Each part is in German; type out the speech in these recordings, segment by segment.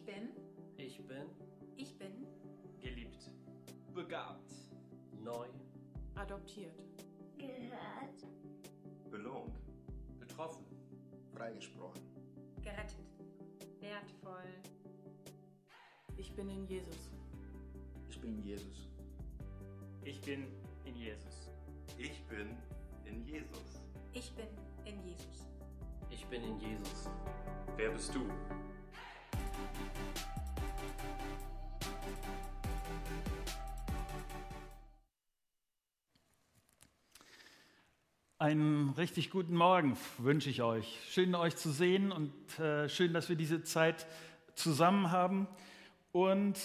Ich bin, Ich bin ich bin geliebt, begabt, neu, adoptiert, gehört, belohnt, betroffen, freigesprochen, gerettet, wertvoll, ich bin in Jesus. ich bin Jesus. ich bin in Jesus. ich bin in Jesus. ich bin in Jesus. ich bin in Jesus. Wer bist du? Einen richtig guten Morgen wünsche ich euch. Schön, euch zu sehen und äh, schön, dass wir diese Zeit zusammen haben. Und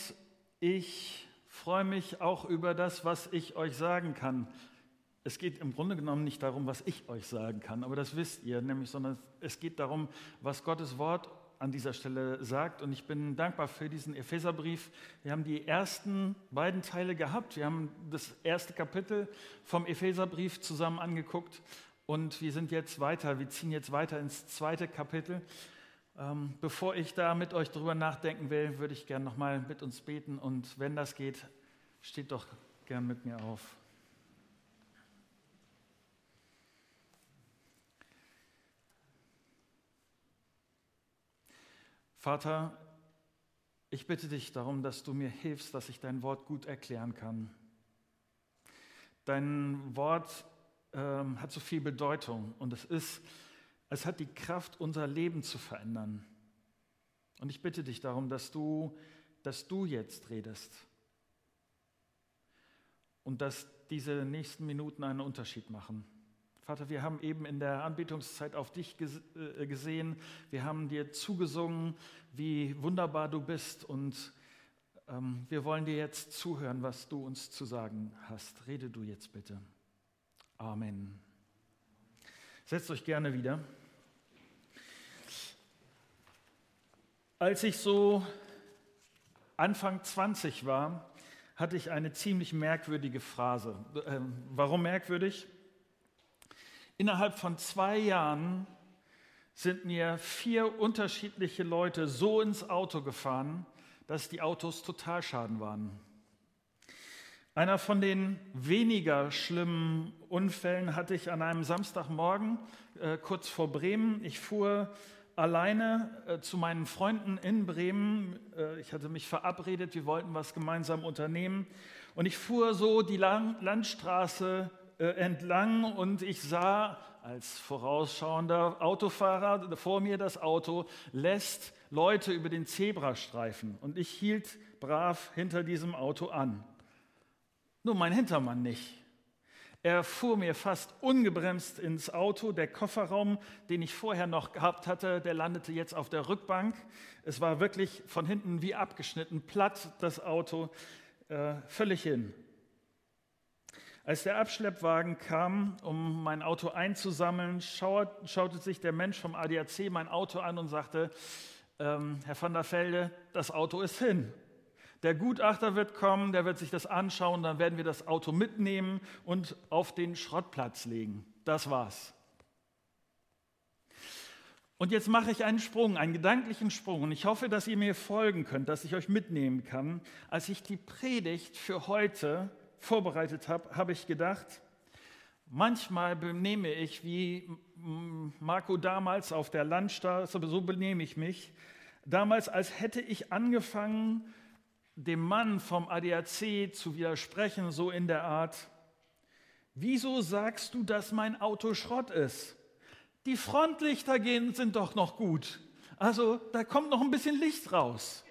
ich freue mich auch über das, was ich euch sagen kann. Es geht im Grunde genommen nicht darum, was ich euch sagen kann, aber das wisst ihr, nämlich, sondern es geht darum, was Gottes Wort an dieser Stelle sagt. Und ich bin dankbar für diesen Epheserbrief. Wir haben die ersten beiden Teile gehabt. Wir haben das erste Kapitel vom Epheserbrief zusammen angeguckt. Und wir sind jetzt weiter, wir ziehen jetzt weiter ins zweite Kapitel. Ähm, bevor ich da mit euch drüber nachdenken will, würde ich gerne nochmal mit uns beten. Und wenn das geht, steht doch gern mit mir auf. Vater, ich bitte dich darum, dass du mir hilfst, dass ich dein Wort gut erklären kann. Dein Wort ähm, hat so viel Bedeutung und es ist, es hat die Kraft, unser Leben zu verändern. Und ich bitte dich darum, dass du, dass du jetzt redest und dass diese nächsten Minuten einen Unterschied machen. Vater, wir haben eben in der Anbetungszeit auf dich äh, gesehen, wir haben dir zugesungen, wie wunderbar du bist und ähm, wir wollen dir jetzt zuhören, was du uns zu sagen hast. Rede du jetzt bitte. Amen. Setzt euch gerne wieder. Als ich so Anfang 20 war, hatte ich eine ziemlich merkwürdige Phrase. Äh, warum merkwürdig? Innerhalb von zwei Jahren sind mir vier unterschiedliche Leute so ins Auto gefahren, dass die Autos Totalschaden waren. Einer von den weniger schlimmen Unfällen hatte ich an einem Samstagmorgen äh, kurz vor Bremen. Ich fuhr alleine äh, zu meinen Freunden in Bremen. Äh, ich hatte mich verabredet, wir wollten was gemeinsam unternehmen. Und ich fuhr so die Lang Landstraße äh, entlang und ich sah als vorausschauender Autofahrer vor mir das Auto lässt Leute über den Zebrastreifen und ich hielt brav hinter diesem Auto an. Nur mein Hintermann nicht. Er fuhr mir fast ungebremst ins Auto. Der Kofferraum, den ich vorher noch gehabt hatte, der landete jetzt auf der Rückbank. Es war wirklich von hinten wie abgeschnitten, platt das Auto, äh, völlig hin. Als der Abschleppwagen kam, um mein Auto einzusammeln, schaute sich der Mensch vom ADAC mein Auto an und sagte, ähm, Herr van der Velde, das Auto ist hin. Der Gutachter wird kommen, der wird sich das anschauen, dann werden wir das Auto mitnehmen und auf den Schrottplatz legen. Das war's. Und jetzt mache ich einen Sprung, einen gedanklichen Sprung. Und ich hoffe, dass ihr mir folgen könnt, dass ich euch mitnehmen kann. Als ich die Predigt für heute vorbereitet habe, habe ich gedacht, manchmal benehme ich wie Marco damals auf der Landstraße, so benehme ich mich. Damals, als hätte ich angefangen, dem Mann vom ADAC zu widersprechen, so in der Art, wieso sagst du, dass mein Auto Schrott ist? Die Frontlichter gehen, sind doch noch gut. Also da kommt noch ein bisschen Licht raus.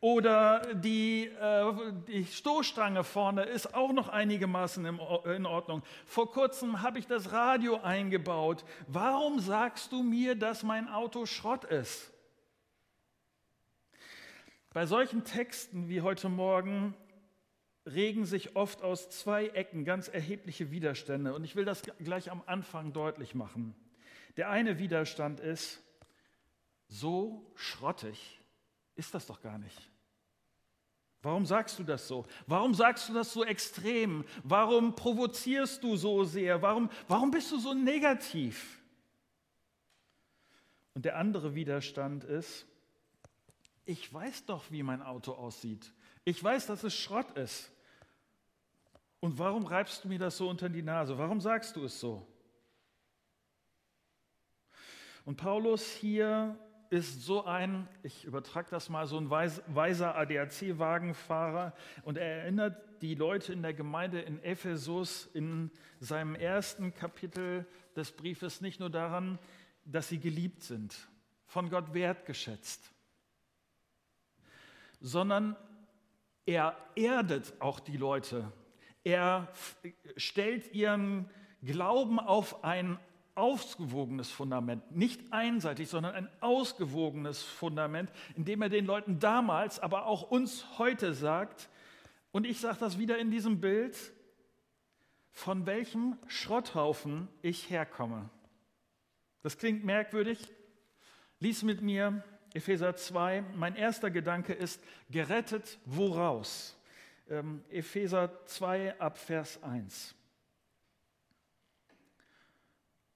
Oder die, äh, die Stoßstange vorne ist auch noch einigermaßen in Ordnung. Vor kurzem habe ich das Radio eingebaut. Warum sagst du mir, dass mein Auto Schrott ist? Bei solchen Texten wie heute Morgen regen sich oft aus zwei Ecken ganz erhebliche Widerstände. Und ich will das gleich am Anfang deutlich machen. Der eine Widerstand ist, so schrottig ist das doch gar nicht. Warum sagst du das so? Warum sagst du das so extrem? Warum provozierst du so sehr? Warum, warum bist du so negativ? Und der andere Widerstand ist, ich weiß doch, wie mein Auto aussieht. Ich weiß, dass es Schrott ist. Und warum reibst du mir das so unter die Nase? Warum sagst du es so? Und Paulus hier ist so ein, ich übertrage das mal, so ein weiser ADAC-Wagenfahrer und er erinnert die Leute in der Gemeinde in Ephesus in seinem ersten Kapitel des Briefes nicht nur daran, dass sie geliebt sind, von Gott wertgeschätzt, sondern er erdet auch die Leute. Er stellt ihren Glauben auf ein ausgewogenes Fundament, nicht einseitig, sondern ein ausgewogenes Fundament, indem er den Leuten damals, aber auch uns heute sagt, und ich sage das wieder in diesem Bild, von welchem Schrotthaufen ich herkomme. Das klingt merkwürdig. Lies mit mir Epheser 2. Mein erster Gedanke ist, gerettet woraus? Ähm, Epheser 2 ab Vers 1.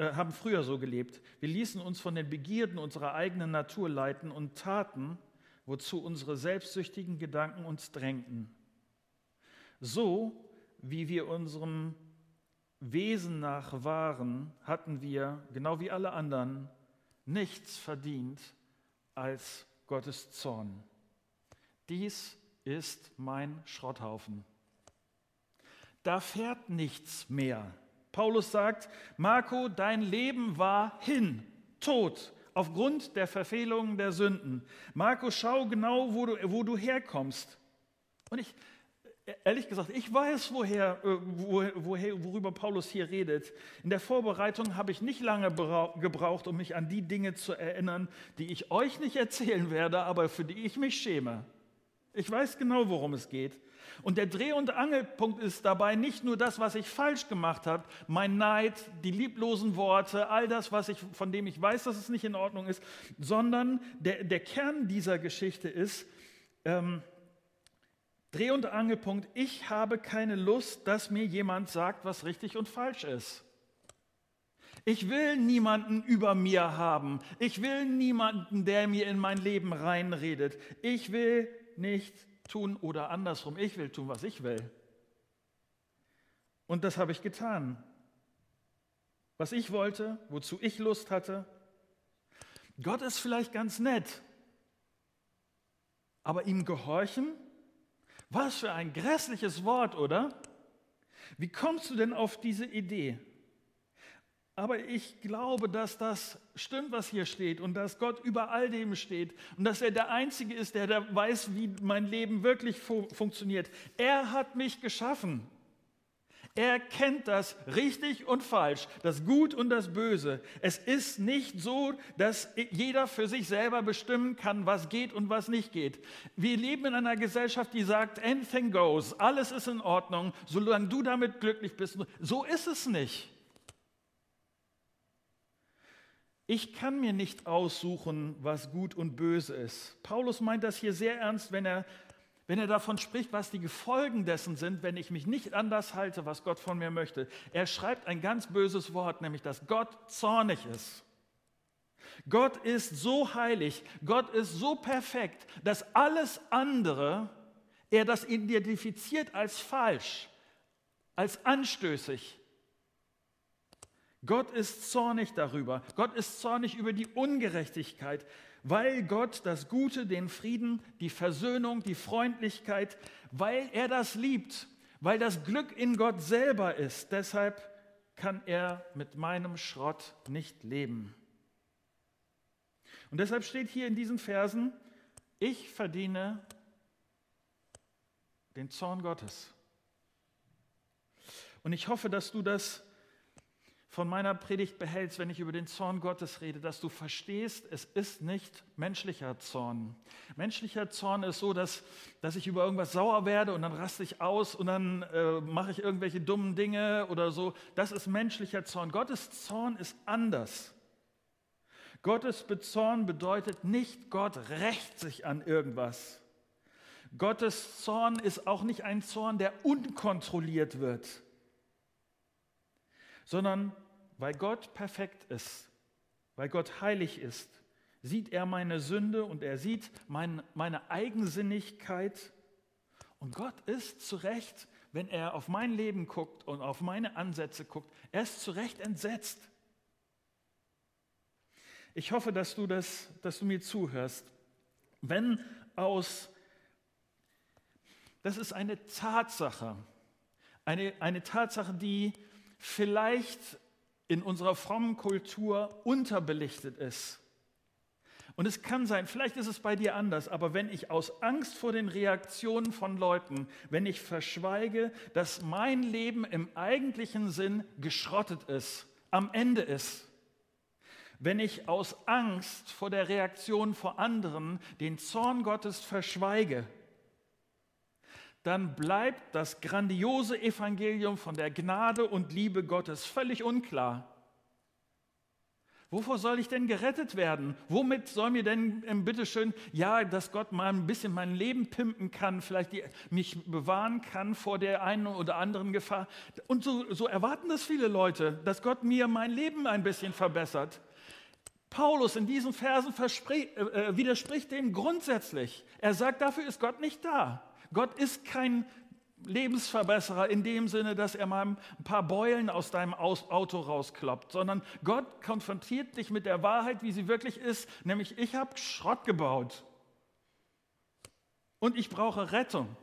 äh, haben früher so gelebt. Wir ließen uns von den Begierden unserer eigenen Natur leiten und taten, wozu unsere selbstsüchtigen Gedanken uns drängten. So wie wir unserem Wesen nach waren, hatten wir, genau wie alle anderen, nichts verdient als Gottes Zorn. Dies ist mein Schrotthaufen. Da fährt nichts mehr. Paulus sagt, Marco, dein Leben war hin, tot, aufgrund der Verfehlungen der Sünden. Marco, schau genau, wo du, wo du herkommst. Und ich, ehrlich gesagt, ich weiß, woher, äh, woher, worüber Paulus hier redet. In der Vorbereitung habe ich nicht lange gebraucht, um mich an die Dinge zu erinnern, die ich euch nicht erzählen werde, aber für die ich mich schäme. Ich weiß genau, worum es geht. Und der Dreh- und Angelpunkt ist dabei nicht nur das, was ich falsch gemacht habe, mein Neid, die lieblosen Worte, all das, was ich, von dem ich weiß, dass es nicht in Ordnung ist, sondern der, der Kern dieser Geschichte ist, ähm, Dreh- und Angelpunkt, ich habe keine Lust, dass mir jemand sagt, was richtig und falsch ist. Ich will niemanden über mir haben. Ich will niemanden, der mir in mein Leben reinredet. Ich will nicht tun oder andersrum, ich will tun, was ich will. Und das habe ich getan. Was ich wollte, wozu ich Lust hatte. Gott ist vielleicht ganz nett, aber ihm gehorchen? Was für ein grässliches Wort, oder? Wie kommst du denn auf diese Idee? Aber ich glaube, dass das stimmt, was hier steht und dass Gott über all dem steht und dass er der Einzige ist, der da weiß, wie mein Leben wirklich fu funktioniert. Er hat mich geschaffen. Er kennt das richtig und falsch, das Gut und das Böse. Es ist nicht so, dass jeder für sich selber bestimmen kann, was geht und was nicht geht. Wir leben in einer Gesellschaft, die sagt, anything goes, alles ist in Ordnung, solange du damit glücklich bist. So ist es nicht. Ich kann mir nicht aussuchen, was gut und böse ist. Paulus meint das hier sehr ernst, wenn er, wenn er davon spricht, was die Folgen dessen sind, wenn ich mich nicht an das halte, was Gott von mir möchte. Er schreibt ein ganz böses Wort, nämlich, dass Gott zornig ist. Gott ist so heilig, Gott ist so perfekt, dass alles andere, er das identifiziert als falsch, als anstößig, Gott ist zornig darüber. Gott ist zornig über die Ungerechtigkeit, weil Gott das Gute, den Frieden, die Versöhnung, die Freundlichkeit, weil er das liebt, weil das Glück in Gott selber ist. Deshalb kann er mit meinem Schrott nicht leben. Und deshalb steht hier in diesen Versen, ich verdiene den Zorn Gottes. Und ich hoffe, dass du das von meiner Predigt behältst, wenn ich über den Zorn Gottes rede, dass du verstehst, es ist nicht menschlicher Zorn. Menschlicher Zorn ist so, dass, dass ich über irgendwas sauer werde und dann raste ich aus und dann äh, mache ich irgendwelche dummen Dinge oder so. Das ist menschlicher Zorn. Gottes Zorn ist anders. Gottes Bezorn bedeutet nicht, Gott rächt sich an irgendwas. Gottes Zorn ist auch nicht ein Zorn, der unkontrolliert wird sondern weil Gott perfekt ist, weil Gott heilig ist, sieht er meine Sünde und er sieht mein, meine Eigensinnigkeit. Und Gott ist zu Recht, wenn er auf mein Leben guckt und auf meine Ansätze guckt, er ist zu Recht entsetzt. Ich hoffe, dass du, das, dass du mir zuhörst. Wenn aus, das ist eine Tatsache, eine, eine Tatsache, die vielleicht in unserer frommen Kultur unterbelichtet ist. Und es kann sein, vielleicht ist es bei dir anders, aber wenn ich aus Angst vor den Reaktionen von Leuten, wenn ich verschweige, dass mein Leben im eigentlichen Sinn geschrottet ist, am Ende ist, wenn ich aus Angst vor der Reaktion vor anderen den Zorn Gottes verschweige, dann bleibt das grandiose Evangelium von der Gnade und Liebe Gottes völlig unklar. Wovor soll ich denn gerettet werden? Womit soll mir denn ähm, bitteschön, ja, dass Gott mal ein bisschen mein Leben pimpen kann, vielleicht die, mich bewahren kann vor der einen oder anderen Gefahr? Und so, so erwarten das viele Leute, dass Gott mir mein Leben ein bisschen verbessert. Paulus in diesen Versen äh, äh, widerspricht dem grundsätzlich. Er sagt, dafür ist Gott nicht da. Gott ist kein Lebensverbesserer in dem Sinne, dass er mal ein paar Beulen aus deinem Auto rauskloppt, sondern Gott konfrontiert dich mit der Wahrheit, wie sie wirklich ist, nämlich ich habe Schrott gebaut und ich brauche Rettung.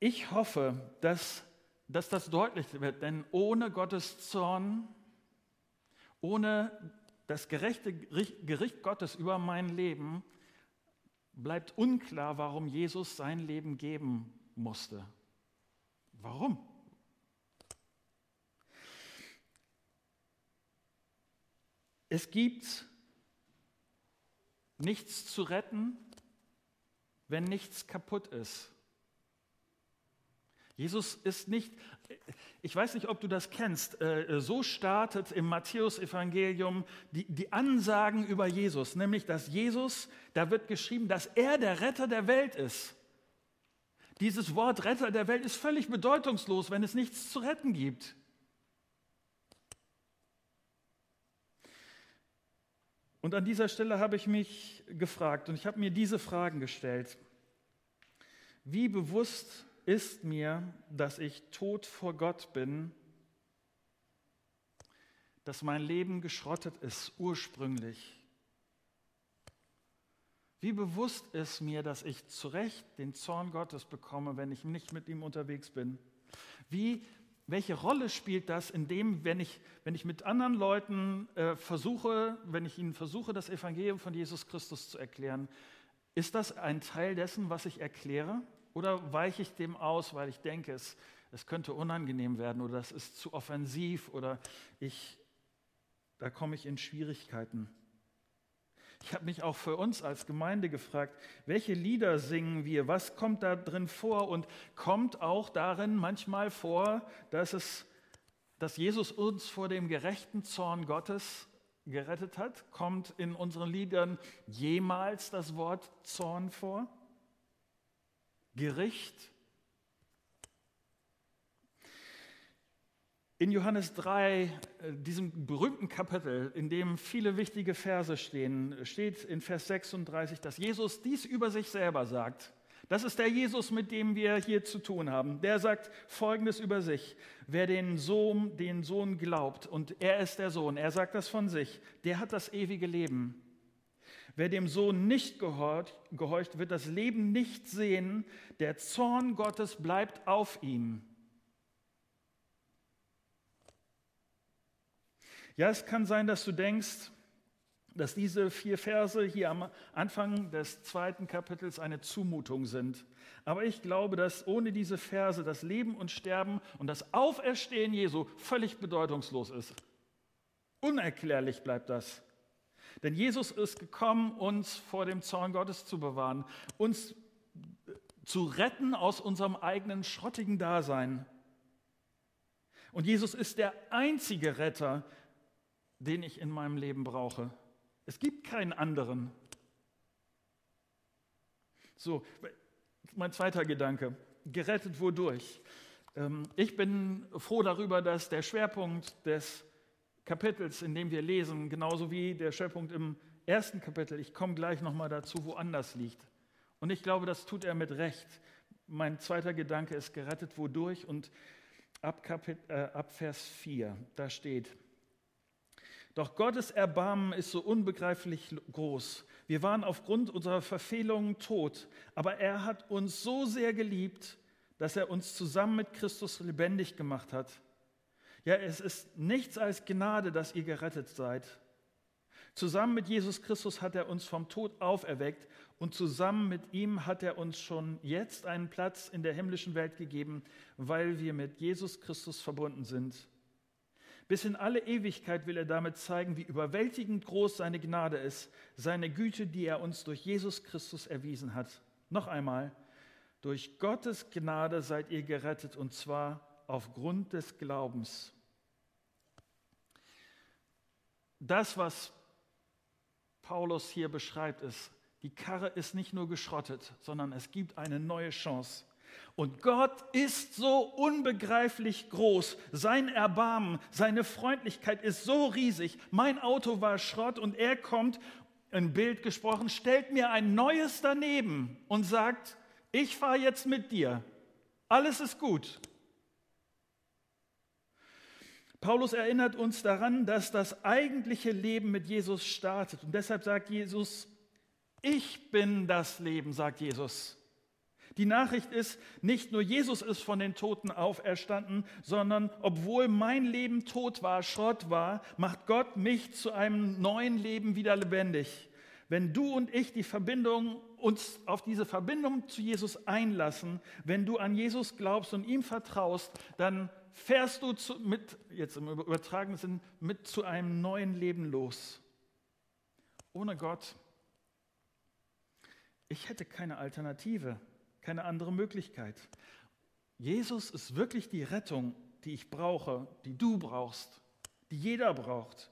Ich hoffe, dass, dass das deutlich wird, denn ohne Gottes Zorn, ohne das gerechte Gericht Gottes über mein Leben bleibt unklar, warum Jesus sein Leben geben musste. Warum? Es gibt nichts zu retten, wenn nichts kaputt ist. Jesus ist nicht, ich weiß nicht, ob du das kennst, äh, so startet im Matthäusevangelium die, die Ansagen über Jesus, nämlich dass Jesus, da wird geschrieben, dass er der Retter der Welt ist. Dieses Wort Retter der Welt ist völlig bedeutungslos, wenn es nichts zu retten gibt. Und an dieser Stelle habe ich mich gefragt und ich habe mir diese Fragen gestellt. Wie bewusst ist mir, dass ich tot vor Gott bin, dass mein Leben geschrottet ist ursprünglich. Wie bewusst ist mir, dass ich zu Recht den Zorn Gottes bekomme, wenn ich nicht mit ihm unterwegs bin? Wie, welche Rolle spielt das in dem, wenn ich, wenn ich mit anderen Leuten äh, versuche, wenn ich ihnen versuche, das Evangelium von Jesus Christus zu erklären? Ist das ein Teil dessen, was ich erkläre? Oder weiche ich dem aus, weil ich denke, es, es könnte unangenehm werden oder es ist zu offensiv oder ich, da komme ich in Schwierigkeiten. Ich habe mich auch für uns als Gemeinde gefragt, welche Lieder singen wir, was kommt da drin vor und kommt auch darin manchmal vor, dass, es, dass Jesus uns vor dem gerechten Zorn Gottes gerettet hat? Kommt in unseren Liedern jemals das Wort Zorn vor? Gericht. In Johannes 3, äh, diesem berühmten Kapitel, in dem viele wichtige Verse stehen, steht in Vers 36, dass Jesus dies über sich selber sagt. Das ist der Jesus, mit dem wir hier zu tun haben. Der sagt Folgendes über sich. Wer den Sohn, den Sohn glaubt, und er ist der Sohn, er sagt das von sich, der hat das ewige Leben. Wer dem Sohn nicht gehorcht, wird das Leben nicht sehen. Der Zorn Gottes bleibt auf ihm. Ja, es kann sein, dass du denkst, dass diese vier Verse hier am Anfang des zweiten Kapitels eine Zumutung sind. Aber ich glaube, dass ohne diese Verse das Leben und Sterben und das Auferstehen Jesu völlig bedeutungslos ist. Unerklärlich bleibt das. Denn Jesus ist gekommen, uns vor dem Zorn Gottes zu bewahren, uns zu retten aus unserem eigenen schrottigen Dasein. Und Jesus ist der einzige Retter, den ich in meinem Leben brauche. Es gibt keinen anderen. So, mein zweiter Gedanke. Gerettet wodurch? Ähm, ich bin froh darüber, dass der Schwerpunkt des Kapitels, in dem wir lesen, genauso wie der Schwerpunkt im ersten Kapitel, ich komme gleich nochmal dazu, woanders liegt. Und ich glaube, das tut er mit Recht. Mein zweiter Gedanke ist gerettet wodurch und ab, Kapit äh, ab Vers 4, da steht, doch Gottes Erbarmen ist so unbegreiflich groß. Wir waren aufgrund unserer Verfehlungen tot, aber er hat uns so sehr geliebt, dass er uns zusammen mit Christus lebendig gemacht hat. Ja, es ist nichts als Gnade, dass ihr gerettet seid. Zusammen mit Jesus Christus hat er uns vom Tod auferweckt und zusammen mit ihm hat er uns schon jetzt einen Platz in der himmlischen Welt gegeben, weil wir mit Jesus Christus verbunden sind. Bis in alle Ewigkeit will er damit zeigen, wie überwältigend groß seine Gnade ist, seine Güte, die er uns durch Jesus Christus erwiesen hat. Noch einmal, durch Gottes Gnade seid ihr gerettet und zwar aufgrund des Glaubens. Das, was Paulus hier beschreibt, ist, die Karre ist nicht nur geschrottet, sondern es gibt eine neue Chance. Und Gott ist so unbegreiflich groß. Sein Erbarmen, seine Freundlichkeit ist so riesig. Mein Auto war Schrott und er kommt, ein Bild gesprochen, stellt mir ein neues daneben und sagt, ich fahre jetzt mit dir. Alles ist gut. Paulus erinnert uns daran, dass das eigentliche Leben mit Jesus startet. Und deshalb sagt Jesus, ich bin das Leben, sagt Jesus. Die Nachricht ist, nicht nur Jesus ist von den Toten auferstanden, sondern obwohl mein Leben tot war, Schrott war, macht Gott mich zu einem neuen Leben wieder lebendig. Wenn du und ich die Verbindung uns auf diese Verbindung zu Jesus einlassen, wenn du an Jesus glaubst und ihm vertraust, dann fährst du zu, mit, jetzt im übertragenen Sinn, mit zu einem neuen Leben los. Ohne Gott. Ich hätte keine Alternative keine andere Möglichkeit. Jesus ist wirklich die Rettung, die ich brauche, die du brauchst, die jeder braucht.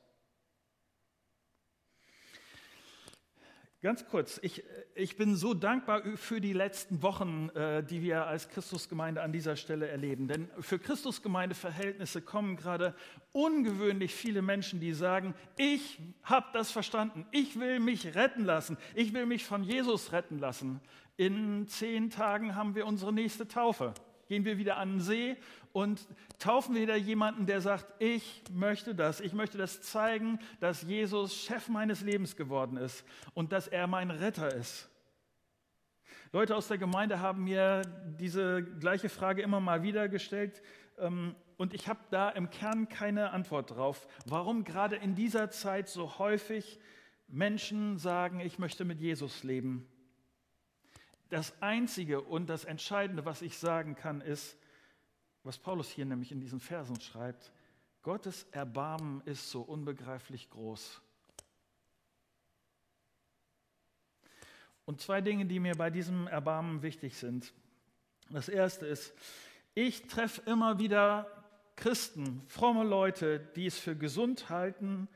Ganz kurz, ich, ich bin so dankbar für die letzten Wochen, äh, die wir als Christusgemeinde an dieser Stelle erleben. Denn für Christusgemeindeverhältnisse kommen gerade ungewöhnlich viele Menschen, die sagen, ich habe das verstanden, ich will mich retten lassen, ich will mich von Jesus retten lassen in zehn Tagen haben wir unsere nächste Taufe. Gehen wir wieder an den See und taufen wieder jemanden, der sagt, ich möchte das, ich möchte das zeigen, dass Jesus Chef meines Lebens geworden ist und dass er mein Retter ist. Leute aus der Gemeinde haben mir diese gleiche Frage immer mal wieder gestellt ähm, und ich habe da im Kern keine Antwort drauf, warum gerade in dieser Zeit so häufig Menschen sagen, ich möchte mit Jesus leben. Das Einzige und das Entscheidende, was ich sagen kann, ist, was Paulus hier nämlich in diesen Versen schreibt, Gottes Erbarmen ist so unbegreiflich groß. Und zwei Dinge, die mir bei diesem Erbarmen wichtig sind. Das erste ist, ich treffe immer wieder Christen, fromme Leute, die es für gesund halten,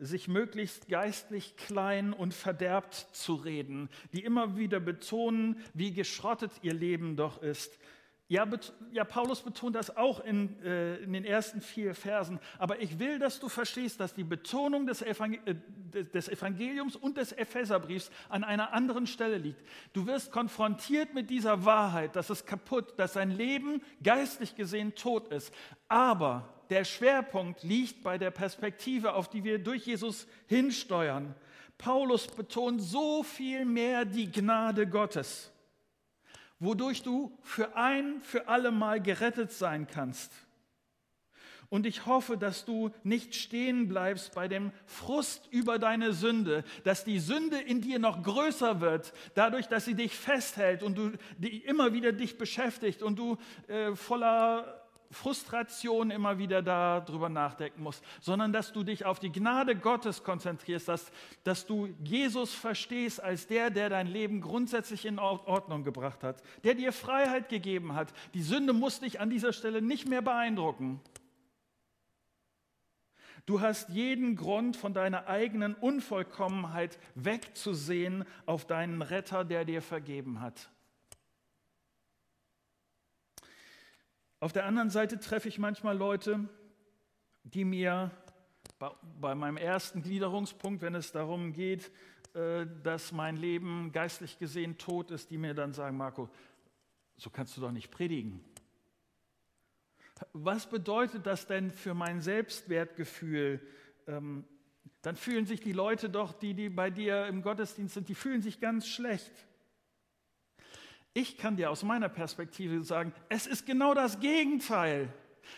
sich möglichst geistlich klein und verderbt zu reden, die immer wieder betonen, wie geschrottet ihr Leben doch ist. Ja, ja Paulus betont das auch in, äh, in, den ersten vier Versen, aber ich will, dass du verstehst, dass die Betonung des, Evangel äh, des Evangeliums und des Epheserbriefs an einer anderen Stelle liegt. Du wirst konfrontiert mit dieser Wahrheit, dass es kaputt, dass sein Leben geistlich gesehen tot ist, aber der Schwerpunkt liegt bei der Perspektive, auf die wir durch Jesus hinsteuern. Paulus betont so viel mehr die Gnade Gottes, wodurch du für ein, für alle Mal gerettet sein kannst. Und ich hoffe, dass du nicht stehen bleibst bei dem Frust über deine Sünde, dass die Sünde in dir noch größer wird, dadurch, dass sie dich festhält und du die immer wieder dich beschäftigt und du äh, voller Frustration immer wieder darüber nachdenken musst, sondern dass du dich auf die Gnade Gottes konzentrierst, dass, dass du Jesus verstehst als der, der dein Leben grundsätzlich in Ordnung gebracht hat, der dir Freiheit gegeben hat. Die Sünde muss dich an dieser Stelle nicht mehr beeindrucken. Du hast jeden Grund, von deiner eigenen Unvollkommenheit wegzusehen auf deinen Retter, der dir vergeben hat. Auf der anderen Seite treffe ich manchmal Leute, die mir bei meinem ersten Gliederungspunkt, wenn es darum geht, äh, dass mein Leben geistlich gesehen tot ist, die mir dann sagen, Marco, so kannst du doch nicht predigen. Was bedeutet das denn für mein Selbstwertgefühl? Ähm, dann fühlen sich die Leute doch, die, die bei dir im Gottesdienst sind, die fühlen sich ganz schlecht. Ich kann dir aus meiner Perspektive sagen, es ist genau das Gegenteil,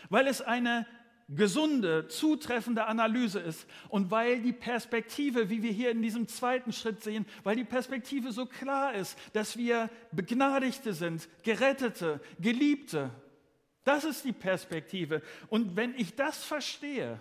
weil es eine gesunde, zutreffende Analyse ist und weil die Perspektive, wie wir hier in diesem zweiten Schritt sehen, weil die Perspektive so klar ist, dass wir Begnadigte sind, Gerettete, Geliebte. Das ist die Perspektive. Und wenn ich das verstehe,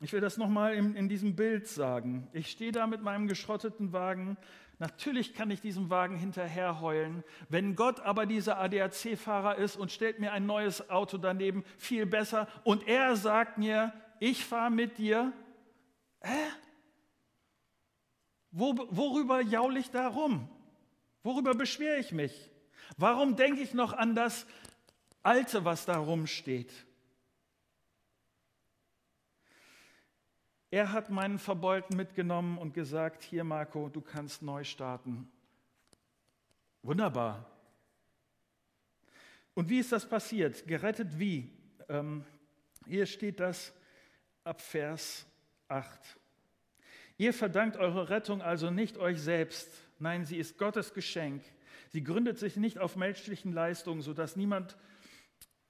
ich will das nochmal in, in diesem Bild sagen. Ich stehe da mit meinem geschrotteten Wagen Natürlich kann ich diesem Wagen hinterher heulen. Wenn Gott aber dieser ADAC-Fahrer ist und stellt mir ein neues Auto daneben, viel besser, und er sagt mir, ich fahre mit dir, hä? Wo, worüber jaul ich da rum? Worüber beschwere ich mich? Warum denke ich noch an das Alte, was da rumsteht? Er hat meinen Verbeulten mitgenommen und gesagt, hier Marco, du kannst neu starten. Wunderbar. Und wie ist das passiert? Gerettet wie? Ähm, hier steht das ab Vers 8. Ihr verdankt eure Rettung also nicht euch selbst, nein, sie ist Gottes Geschenk. Sie gründet sich nicht auf menschlichen Leistungen, sodass niemand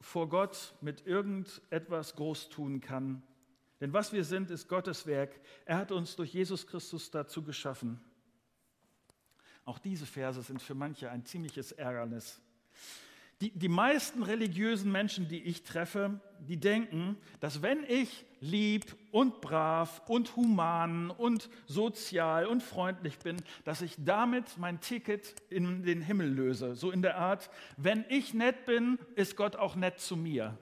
vor Gott mit irgendetwas groß tun kann. Denn was wir sind, ist Gottes Werk. Er hat uns durch Jesus Christus dazu geschaffen. Auch diese Verse sind für manche ein ziemliches Ärgernis. Die, die meisten religiösen Menschen, die ich treffe, die denken, dass wenn ich lieb und brav und human und sozial und freundlich bin, dass ich damit mein Ticket in den Himmel löse. So in der Art, wenn ich nett bin, ist Gott auch nett zu mir.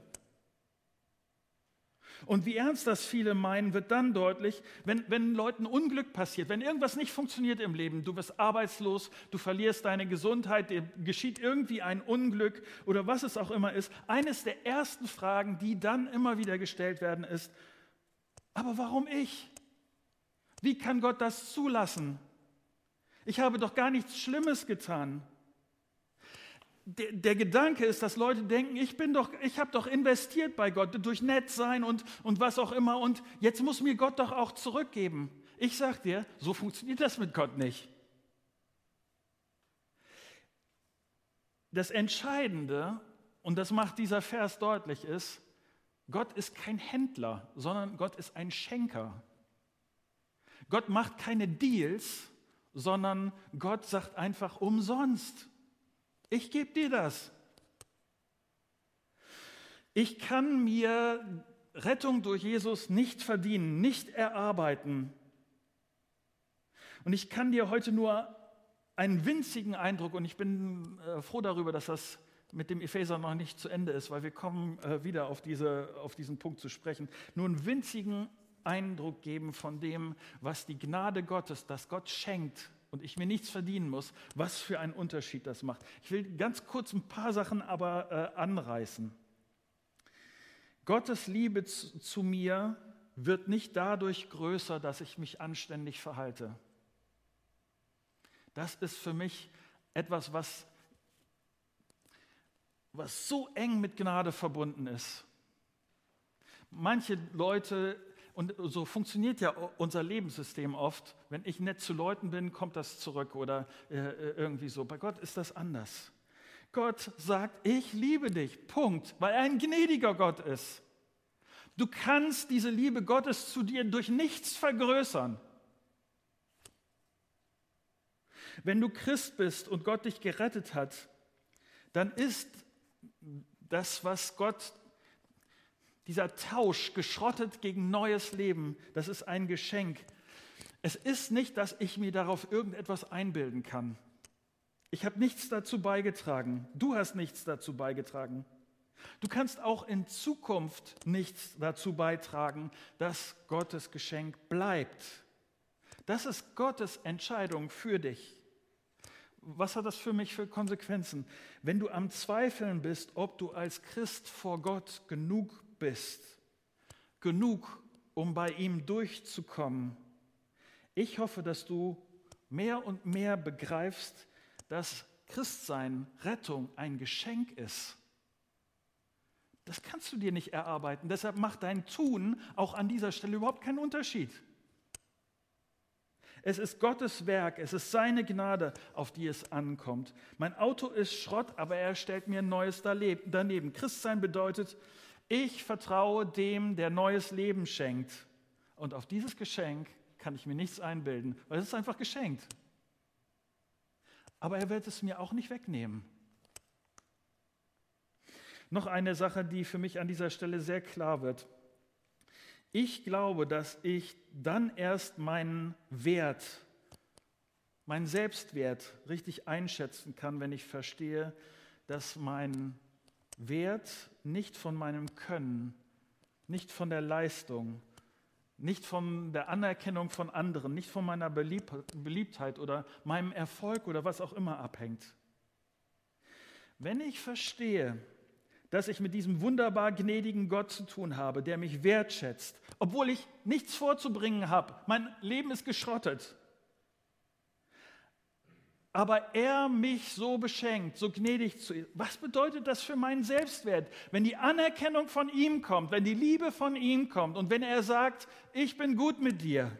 Und wie ernst das viele meinen, wird dann deutlich, wenn, wenn Leuten Unglück passiert, wenn irgendwas nicht funktioniert im Leben, du wirst arbeitslos, du verlierst deine Gesundheit, dir geschieht irgendwie ein Unglück oder was es auch immer ist. Eines der ersten Fragen, die dann immer wieder gestellt werden, ist, aber warum ich? Wie kann Gott das zulassen? Ich habe doch gar nichts Schlimmes getan der, der, Gedanke ist, dass Leute denken, ich bin doch, ich habe doch investiert bei Gott durch nett sein und, und was auch immer und jetzt muss mir Gott doch auch zurückgeben. Ich sage dir, so funktioniert das mit Gott nicht. Das Entscheidende, und das macht dieser Vers deutlich, ist, Gott ist kein Händler, sondern Gott ist ein Schenker. Gott macht keine Deals, sondern Gott sagt einfach umsonst. Ich gebe dir das. Ich kann mir Rettung durch Jesus nicht verdienen, nicht erarbeiten. Und ich kann dir heute nur einen winzigen Eindruck, und ich bin äh, froh darüber, dass das mit dem Epheser noch nicht zu Ende ist, weil wir kommen äh, wieder auf, diese, auf diesen Punkt zu sprechen, nur einen winzigen Eindruck geben von dem, was die Gnade Gottes, das Gott schenkt, und ich mir nichts verdienen muss, was für einen Unterschied das macht. Ich will ganz kurz ein paar Sachen aber äh, anreißen. Gottes Liebe zu, zu mir wird nicht dadurch größer, dass ich mich anständig verhalte. Das ist für mich etwas, was, was so eng mit Gnade verbunden ist. Manche Leute und so funktioniert ja unser Lebenssystem oft. Wenn ich nett zu Leuten bin, kommt das zurück oder äh, äh, irgendwie so. Bei Gott ist das anders. Gott sagt, ich liebe dich. Punkt. Weil er ein gnädiger Gott ist. Du kannst diese Liebe Gottes zu dir durch nichts vergrößern. Wenn du Christ bist und Gott dich gerettet hat, dann ist das, was Gott, dieser Tausch geschrottet gegen neues Leben, das ist ein Geschenk. Es ist nicht, dass ich mir darauf irgendetwas einbilden kann. Ich habe nichts dazu beigetragen. Du hast nichts dazu beigetragen. Du kannst auch in Zukunft nichts dazu beitragen, dass Gottes Geschenk bleibt. Das ist Gottes Entscheidung für dich. Was hat das für mich für Konsequenzen? Wenn du am Zweifeln bist, ob du als Christ vor Gott genug bist, genug, um bei ihm durchzukommen, ich hoffe, dass du mehr und mehr begreifst, dass Christsein, Rettung ein Geschenk ist. Das kannst du dir nicht erarbeiten. Deshalb macht dein Tun auch an dieser Stelle überhaupt keinen Unterschied. Es ist Gottes Werk, es ist seine Gnade, auf die es ankommt. Mein Auto ist Schrott, aber er stellt mir ein neues daneben. Christsein bedeutet, ich vertraue dem, der neues Leben schenkt. Und auf dieses Geschenk kann ich mir nichts einbilden, weil es ist einfach geschenkt. Aber er wird es mir auch nicht wegnehmen. Noch eine Sache, die für mich an dieser Stelle sehr klar wird. Ich glaube, dass ich dann erst meinen Wert, meinen Selbstwert richtig einschätzen kann, wenn ich verstehe, dass mein Wert nicht von meinem Können, nicht von der Leistung, nicht von der Anerkennung von anderen, nicht von meiner Beliebtheit oder meinem Erfolg oder was auch immer abhängt. Wenn ich verstehe, dass ich mit diesem wunderbar gnädigen Gott zu tun habe, der mich wertschätzt, obwohl ich nichts vorzubringen habe. Mein Leben ist geschrottet. Aber er mich so beschenkt, so gnädig zu ihm. Was bedeutet das für meinen Selbstwert? Wenn die Anerkennung von ihm kommt, wenn die Liebe von ihm kommt und wenn er sagt, ich bin gut mit dir,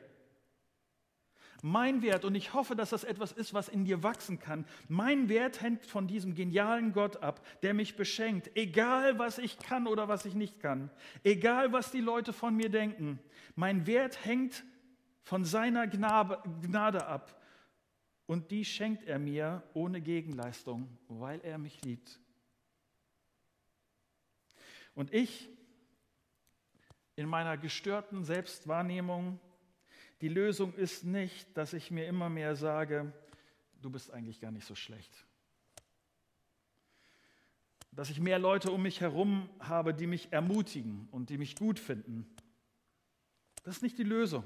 mein Wert, und ich hoffe, dass das etwas ist, was in dir wachsen kann, mein Wert hängt von diesem genialen Gott ab, der mich beschenkt, egal was ich kann oder was ich nicht kann, egal was die Leute von mir denken. Mein Wert hängt von seiner Gnade ab und die schenkt er mir ohne Gegenleistung, weil er mich liebt. Und ich in meiner gestörten Selbstwahrnehmung die Lösung ist nicht, dass ich mir immer mehr sage, du bist eigentlich gar nicht so schlecht. Dass ich mehr Leute um mich herum habe, die mich ermutigen und die mich gut finden. Das ist nicht die Lösung.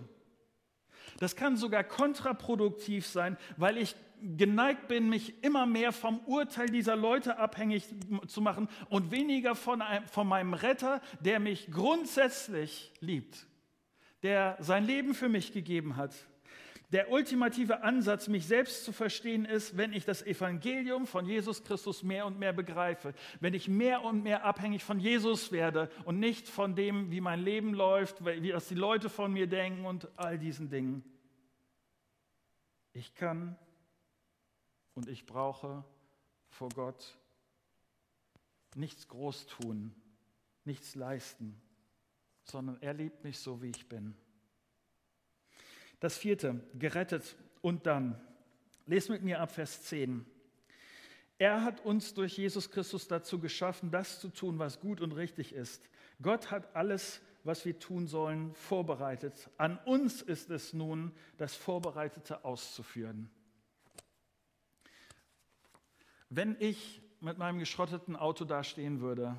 Das kann sogar kontraproduktiv sein, weil ich geneigt bin, mich immer mehr vom Urteil dieser Leute abhängig zu machen und weniger von, einem, von meinem Retter, der mich grundsätzlich liebt der sein Leben für mich gegeben hat. Der ultimative Ansatz, mich selbst zu verstehen, ist, wenn ich das Evangelium von Jesus Christus mehr und mehr begreife, wenn ich mehr und mehr abhängig von Jesus werde und nicht von dem, wie mein Leben läuft, wie das die Leute von mir denken und all diesen Dingen. Ich kann und ich brauche vor Gott nichts groß tun, nichts leisten sondern er liebt mich so, wie ich bin. Das vierte, gerettet und dann. Lest mit mir ab Vers 10. Er hat uns durch Jesus Christus dazu geschaffen, das zu tun, was gut und richtig ist. Gott hat alles, was wir tun sollen, vorbereitet. An uns ist es nun, das Vorbereitete auszuführen. Wenn ich mit meinem geschrotteten Auto dastehen würde,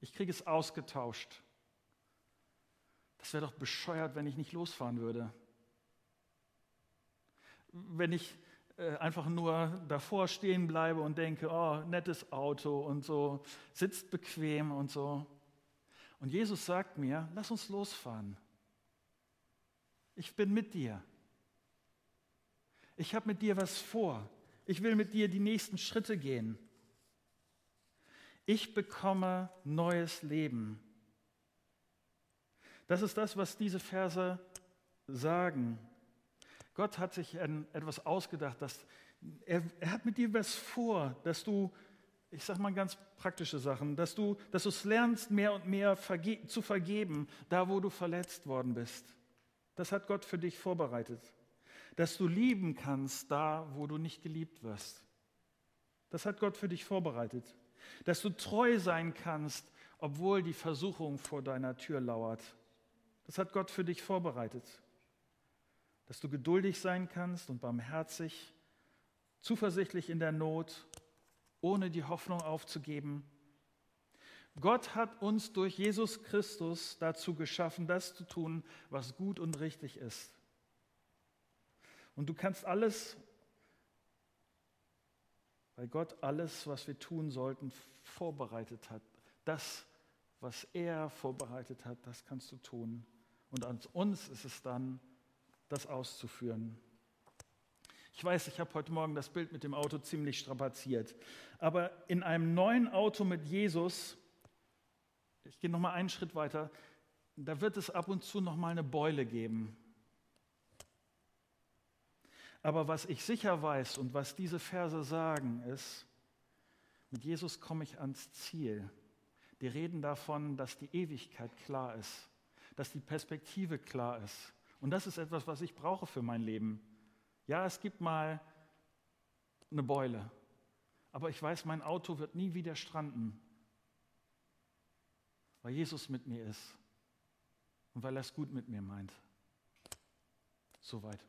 ich kriege es ausgetauscht, das wäre doch bescheuert, wenn ich nicht losfahren würde. Wenn ich äh, einfach nur davor stehen bleibe und denke, oh, nettes Auto und so, sitzt bequem und so. Und Jesus sagt mir, lass uns losfahren. Ich bin mit dir. Ich habe mit dir was vor. Ich will mit dir die nächsten Schritte gehen. Ich bekomme neues Leben. Das ist das, was diese Verse sagen. Gott hat sich etwas ausgedacht, dass er, er hat mit dir was vor, dass du ich sage mal ganz praktische Sachen, dass du, dass es lernst, mehr und mehr verge zu vergeben, da wo du verletzt worden bist. Das hat Gott für dich vorbereitet. Dass du lieben kannst, da wo du nicht geliebt wirst. Das hat Gott für dich vorbereitet. Dass du treu sein kannst, obwohl die Versuchung vor deiner Tür lauert. Das hat Gott für dich vorbereitet. Dass du geduldig sein kannst und barmherzig, zuversichtlich in der Not ohne die Hoffnung aufzugeben. Gott hat uns durch Jesus Christus dazu geschaffen, das zu tun, was gut und richtig ist. Und du kannst alles, weil Gott alles, was wir tun sollten, vorbereitet hat. Das, was er vorbereitet hat, das kannst du tun. Und an uns ist es dann, das auszuführen. Ich weiß, ich habe heute Morgen das Bild mit dem Auto ziemlich strapaziert. Aber in einem neuen Auto mit Jesus, ich gehe noch mal einen Schritt weiter, da wird es ab und zu noch mal eine Beule geben. Aber was ich sicher weiß und was diese Verse sagen, ist, mit Jesus komme ich ans Ziel. Die reden davon, dass die Ewigkeit klar ist, dass die Perspektive klar ist. Und das ist etwas, was ich brauche für mein Leben. Ja, es gibt mal eine Beule, aber ich weiß, mein Auto wird nie wieder stranden, weil Jesus mit mir ist und weil er es gut mit mir meint. Soweit.